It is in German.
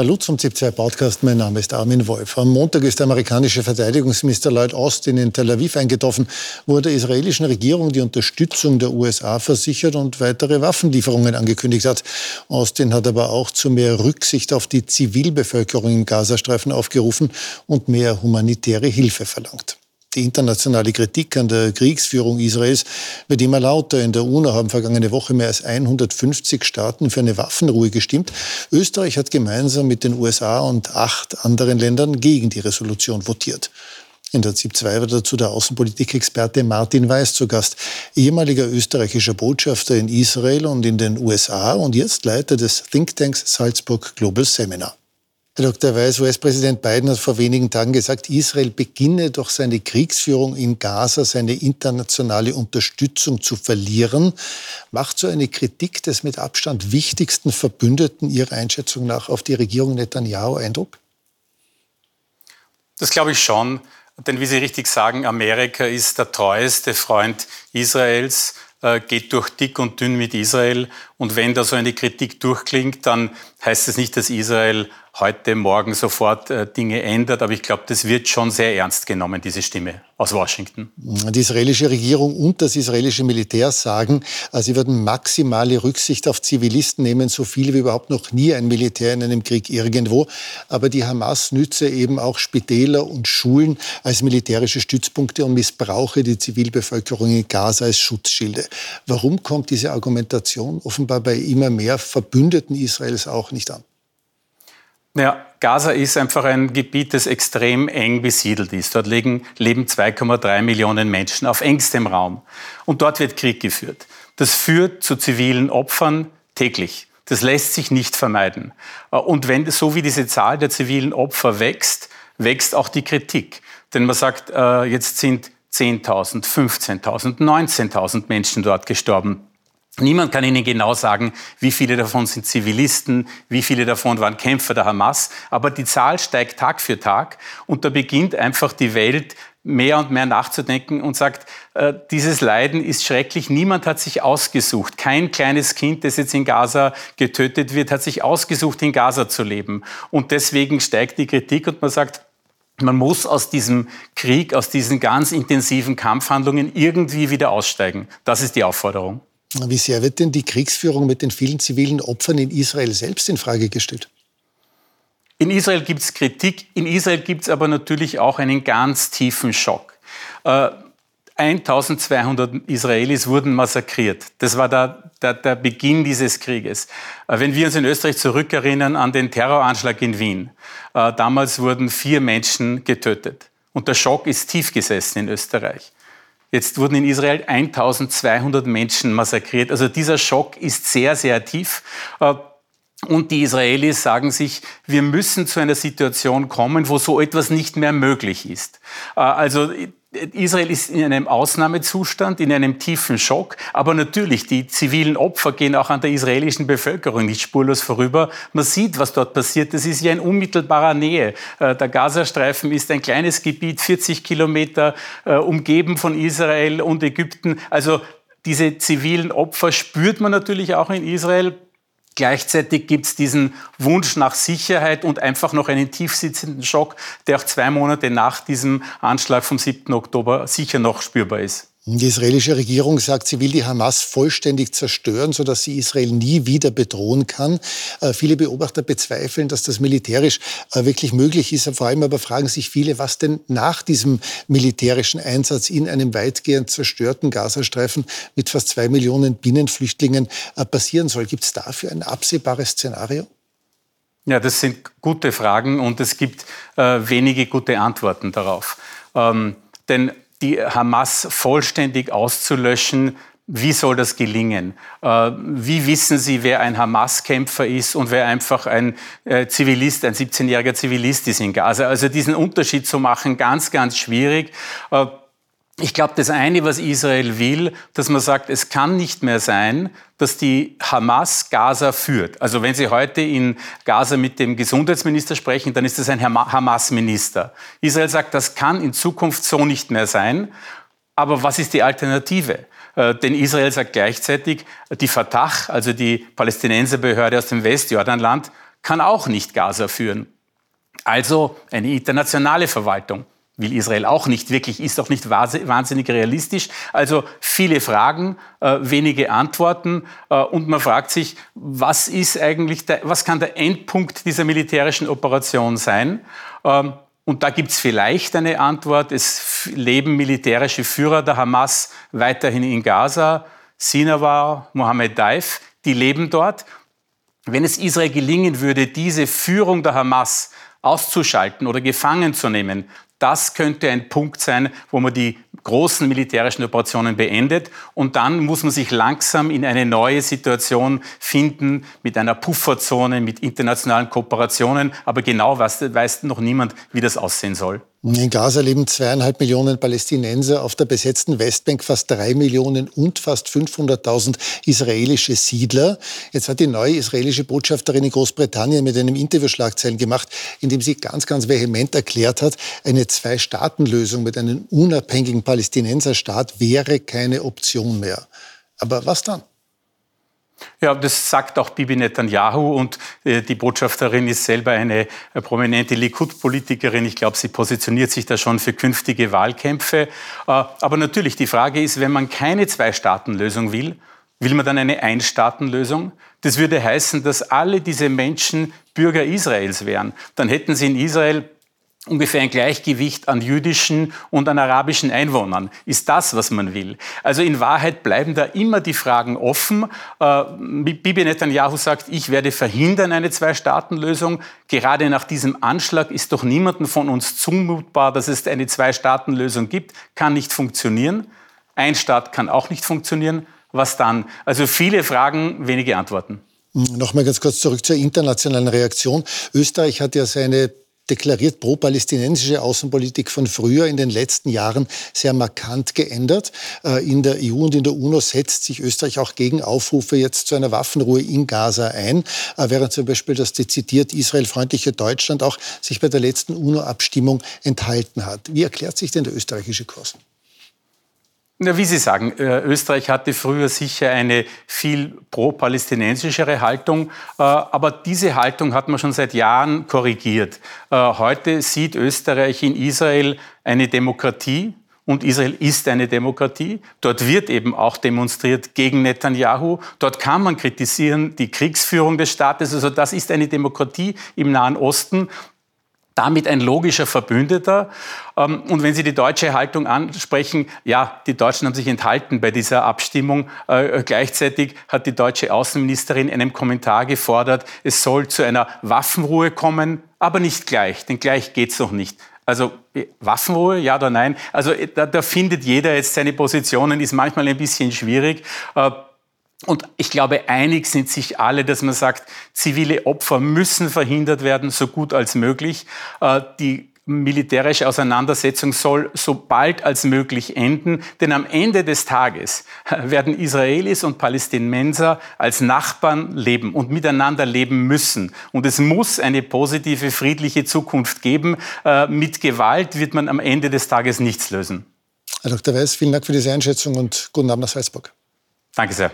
Hallo zum ZIP2 Podcast. Mein Name ist Armin Wolf. Am Montag ist der amerikanische Verteidigungsminister Lloyd Austin in Tel Aviv eingetroffen, wo er der israelischen Regierung die Unterstützung der USA versichert und weitere Waffenlieferungen angekündigt hat. Austin hat aber auch zu mehr Rücksicht auf die Zivilbevölkerung im Gazastreifen aufgerufen und mehr humanitäre Hilfe verlangt. Die internationale Kritik an der Kriegsführung Israels wird immer lauter. In der UNO haben vergangene Woche mehr als 150 Staaten für eine Waffenruhe gestimmt. Österreich hat gemeinsam mit den USA und acht anderen Ländern gegen die Resolution votiert. In der ZIP 2 war dazu der Außenpolitikexperte Martin Weiß zu Gast, ehemaliger österreichischer Botschafter in Israel und in den USA und jetzt Leiter des Thinktanks Salzburg Global Seminar. Herr Dr. Weiß, US-Präsident Biden hat vor wenigen Tagen gesagt, Israel beginne durch seine Kriegsführung in Gaza seine internationale Unterstützung zu verlieren. Macht so eine Kritik des mit Abstand wichtigsten Verbündeten Ihrer Einschätzung nach auf die Regierung Netanyahu Eindruck? Das glaube ich schon. Denn wie Sie richtig sagen, Amerika ist der treueste Freund Israels, äh, geht durch dick und dünn mit Israel. Und wenn da so eine Kritik durchklingt, dann heißt es nicht, dass Israel heute, morgen sofort äh, Dinge ändert. Aber ich glaube, das wird schon sehr ernst genommen, diese Stimme aus Washington. Die israelische Regierung und das israelische Militär sagen, äh, sie werden maximale Rücksicht auf Zivilisten nehmen, so viele wie überhaupt noch nie ein Militär in einem Krieg irgendwo. Aber die Hamas nütze eben auch Spitäler und Schulen als militärische Stützpunkte und missbrauche die Zivilbevölkerung in Gaza als Schutzschilde. Warum kommt diese Argumentation offenbar bei immer mehr Verbündeten Israels auch nicht an? Ja, Gaza ist einfach ein Gebiet, das extrem eng besiedelt ist. Dort leben, leben 2,3 Millionen Menschen auf engstem Raum. Und dort wird Krieg geführt. Das führt zu zivilen Opfern täglich. Das lässt sich nicht vermeiden. Und wenn, so wie diese Zahl der zivilen Opfer wächst, wächst auch die Kritik. Denn man sagt, äh, jetzt sind 10.000, 15.000, 19.000 Menschen dort gestorben. Niemand kann Ihnen genau sagen, wie viele davon sind Zivilisten, wie viele davon waren Kämpfer der Hamas, aber die Zahl steigt Tag für Tag und da beginnt einfach die Welt mehr und mehr nachzudenken und sagt, äh, dieses Leiden ist schrecklich, niemand hat sich ausgesucht. Kein kleines Kind, das jetzt in Gaza getötet wird, hat sich ausgesucht, in Gaza zu leben. Und deswegen steigt die Kritik und man sagt, man muss aus diesem Krieg, aus diesen ganz intensiven Kampfhandlungen irgendwie wieder aussteigen. Das ist die Aufforderung. Wie sehr wird denn die Kriegsführung mit den vielen zivilen Opfern in Israel selbst in Frage gestellt? In Israel gibt es Kritik, in Israel gibt es aber natürlich auch einen ganz tiefen Schock. Äh, 1200 Israelis wurden massakriert. Das war der, der, der Beginn dieses Krieges. Äh, wenn wir uns in Österreich zurückerinnern an den Terroranschlag in Wien, äh, damals wurden vier Menschen getötet. Und der Schock ist tief gesessen in Österreich. Jetzt wurden in Israel 1200 Menschen massakriert. Also dieser Schock ist sehr, sehr tief. Äh, und die Israelis sagen sich, wir müssen zu einer Situation kommen, wo so etwas nicht mehr möglich ist. Äh, also Israel ist in einem Ausnahmezustand, in einem tiefen Schock. Aber natürlich, die zivilen Opfer gehen auch an der israelischen Bevölkerung nicht spurlos vorüber. Man sieht, was dort passiert. Das ist ja in unmittelbarer Nähe. Äh, der Gazastreifen ist ein kleines Gebiet, 40 Kilometer, äh, umgeben von Israel und Ägypten. Also diese zivilen Opfer spürt man natürlich auch in Israel. Gleichzeitig gibt es diesen Wunsch nach Sicherheit und einfach noch einen tiefsitzenden Schock, der auch zwei Monate nach diesem Anschlag vom 7. Oktober sicher noch spürbar ist. Die israelische Regierung sagt, sie will die Hamas vollständig zerstören, sodass sie Israel nie wieder bedrohen kann. Äh, viele Beobachter bezweifeln, dass das militärisch äh, wirklich möglich ist. Vor allem aber fragen sich viele, was denn nach diesem militärischen Einsatz in einem weitgehend zerstörten Gazastreifen mit fast zwei Millionen Binnenflüchtlingen äh, passieren soll. Gibt es dafür ein absehbares Szenario? Ja, das sind gute Fragen und es gibt äh, wenige gute Antworten darauf. Ähm, denn die Hamas vollständig auszulöschen, wie soll das gelingen? Äh, wie wissen Sie, wer ein Hamas-Kämpfer ist und wer einfach ein äh, Zivilist, ein 17-jähriger Zivilist ist in Gaza? Also diesen Unterschied zu machen, ganz, ganz schwierig. Ich glaube, das eine, was Israel will, dass man sagt, es kann nicht mehr sein, dass die Hamas Gaza führt. Also wenn Sie heute in Gaza mit dem Gesundheitsminister sprechen, dann ist das ein Hamas-Minister. Israel sagt, das kann in Zukunft so nicht mehr sein. Aber was ist die Alternative? Äh, denn Israel sagt gleichzeitig, die Fatah, also die Palästinenserbehörde aus dem Westjordanland, kann auch nicht Gaza führen. Also eine internationale Verwaltung will Israel auch nicht wirklich, ist auch nicht wahnsinnig realistisch. Also viele Fragen, äh, wenige Antworten äh, und man fragt sich, was ist eigentlich, der, was kann der Endpunkt dieser militärischen Operation sein? Ähm, und da gibt es vielleicht eine Antwort. Es leben militärische Führer der Hamas weiterhin in Gaza. Sinawar, Mohammed Daif, die leben dort. Wenn es Israel gelingen würde, diese Führung der Hamas auszuschalten oder gefangen zu nehmen, das könnte ein Punkt sein, wo man die großen militärischen Operationen beendet. Und dann muss man sich langsam in eine neue Situation finden mit einer Pufferzone, mit internationalen Kooperationen. Aber genau weiß, noch niemand, wie das aussehen soll. In Gaza leben zweieinhalb Millionen Palästinenser, auf der besetzten Westbank fast drei Millionen und fast 500.000 israelische Siedler. Jetzt hat die neue israelische Botschafterin in Großbritannien mit einem Interview Schlagzeilen gemacht, in dem sie ganz, ganz vehement erklärt hat, eine Zwei-Staaten-Lösung mit einem unabhängigen Palästinenserstaat wäre keine Option mehr. Aber was dann? Ja, das sagt auch Bibi Netanyahu und äh, die Botschafterin ist selber eine äh, prominente Likud-Politikerin. Ich glaube, sie positioniert sich da schon für künftige Wahlkämpfe. Äh, aber natürlich, die Frage ist, wenn man keine Zwei-Staaten-Lösung will, will man dann eine Ein-Staaten-Lösung? Das würde heißen, dass alle diese Menschen Bürger Israels wären. Dann hätten sie in Israel ungefähr ein Gleichgewicht an jüdischen und an arabischen Einwohnern. Ist das, was man will? Also in Wahrheit bleiben da immer die Fragen offen. Äh, Bibi Netanyahu sagt, ich werde verhindern eine Zwei-Staaten-Lösung. Gerade nach diesem Anschlag ist doch niemandem von uns zumutbar, dass es eine Zwei-Staaten-Lösung gibt. Kann nicht funktionieren. Ein Staat kann auch nicht funktionieren. Was dann? Also viele Fragen, wenige Antworten. Nochmal ganz kurz zurück zur internationalen Reaktion. Österreich hat ja seine deklariert pro-palästinensische Außenpolitik von früher in den letzten Jahren sehr markant geändert. Äh, in der EU und in der UNO setzt sich Österreich auch gegen Aufrufe jetzt zu einer Waffenruhe in Gaza ein, äh, während zum Beispiel das dezidiert israelfreundliche Deutschland auch sich bei der letzten UNO-Abstimmung enthalten hat. Wie erklärt sich denn der österreichische Kurs? Na, wie Sie sagen, äh, Österreich hatte früher sicher eine viel pro-palästinensischere Haltung, äh, aber diese Haltung hat man schon seit Jahren korrigiert. Äh, heute sieht Österreich in Israel eine Demokratie, und Israel ist eine Demokratie. Dort wird eben auch demonstriert gegen Netanyahu. Dort kann man kritisieren die Kriegsführung des Staates. Also das ist eine Demokratie im Nahen Osten damit ein logischer Verbündeter. Ähm, und wenn Sie die deutsche Haltung ansprechen, ja, die Deutschen haben sich enthalten bei dieser Abstimmung. Äh, gleichzeitig hat die deutsche Außenministerin in einem Kommentar gefordert, es soll zu einer Waffenruhe kommen, aber nicht gleich, denn gleich geht es noch nicht. Also äh, Waffenruhe, ja oder nein? Also äh, da, da, findet jeder jetzt seine Positionen, ist manchmal ein bisschen schwierig. Und ich glaube, einig sind sich alle, dass man sagt, zivile Opfer müssen verhindert werden, so gut als möglich. Äh, die militärische Auseinandersetzung soll so bald als möglich enden, denn am Ende des Tages werden Israelis und Palästinenser als Nachbarn leben und miteinander leben müssen. Und es muss eine positive, friedliche Zukunft geben. Äh, mit Gewalt wird man am Ende des Tages nichts lösen. Herr Dr. Weiß, vielen Dank für diese Einschätzung und guten Abend nach Salzburg. Danke sehr.